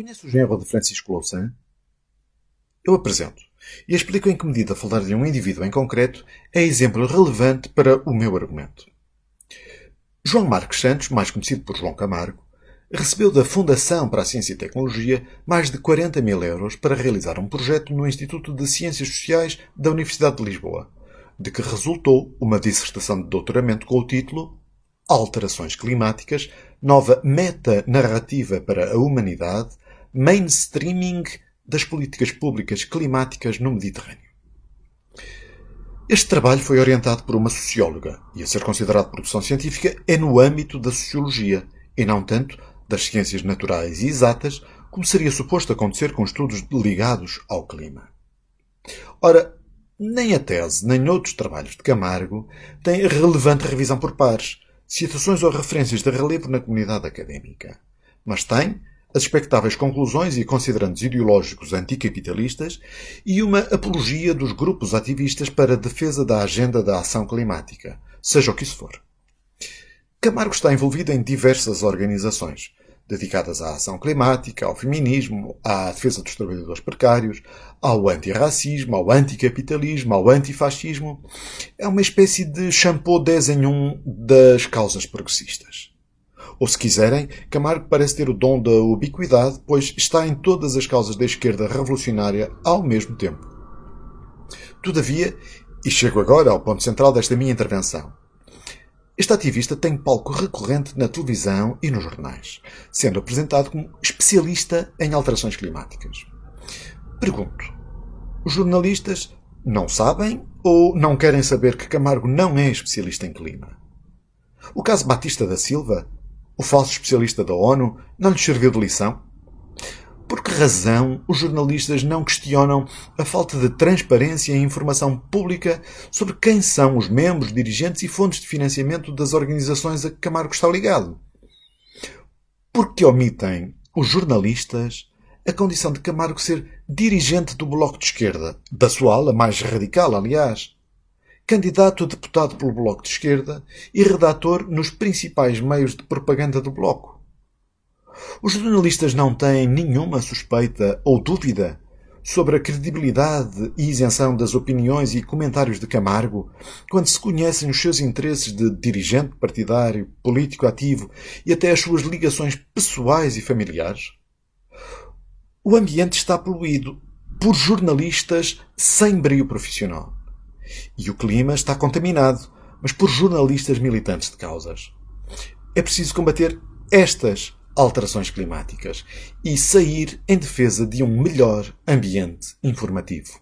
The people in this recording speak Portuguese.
Conhece o genro de Francisco Louçã? Eu apresento e explico em que medida falar de um indivíduo em concreto é exemplo relevante para o meu argumento. João Marques Santos, mais conhecido por João Camargo, recebeu da Fundação para a Ciência e Tecnologia mais de 40 mil euros para realizar um projeto no Instituto de Ciências Sociais da Universidade de Lisboa, de que resultou uma dissertação de doutoramento com o título Alterações Climáticas, nova meta-narrativa para a humanidade, mainstreaming das políticas públicas climáticas no Mediterrâneo. Este trabalho foi orientado por uma socióloga e, a ser considerado produção científica, é no âmbito da sociologia e não tanto das ciências naturais e exatas, como seria suposto acontecer com estudos ligados ao clima. Ora, nem a tese, nem outros trabalhos de Camargo têm relevante revisão por pares, citações ou referências de relevo na comunidade académica, mas tem as expectáveis conclusões e considerandos ideológicos anticapitalistas e uma apologia dos grupos ativistas para a defesa da agenda da ação climática, seja o que isso for. Camargo está envolvido em diversas organizações, dedicadas à ação climática, ao feminismo, à defesa dos trabalhadores precários, ao antirracismo, ao anticapitalismo, ao antifascismo. É uma espécie de shampoo 10 em 1 das causas progressistas. Ou, se quiserem, Camargo parece ter o dom da ubiquidade, pois está em todas as causas da esquerda revolucionária ao mesmo tempo. Todavia, e chego agora ao ponto central desta minha intervenção, este ativista tem palco recorrente na televisão e nos jornais, sendo apresentado como especialista em alterações climáticas. Pergunto: os jornalistas não sabem ou não querem saber que Camargo não é especialista em clima? O caso Batista da Silva, o falso especialista da ONU, não lhes serviu de lição? Por que razão os jornalistas não questionam a falta de transparência e informação pública sobre quem são os membros, dirigentes e fontes de financiamento das organizações a que Camargo está ligado? Por que omitem os jornalistas a condição de Camargo ser dirigente do Bloco de Esquerda, da sua ala mais radical, aliás, candidato a deputado pelo Bloco de Esquerda e redator nos principais meios de propaganda do Bloco? Os jornalistas não têm nenhuma suspeita ou dúvida sobre a credibilidade e isenção das opiniões e comentários de Camargo quando se conhecem os seus interesses de dirigente partidário, político ativo e até as suas ligações pessoais e familiares? O ambiente está poluído por jornalistas sem brio profissional. E o clima está contaminado, mas por jornalistas militantes de causas. É preciso combater estas alterações climáticas e sair em defesa de um melhor ambiente informativo.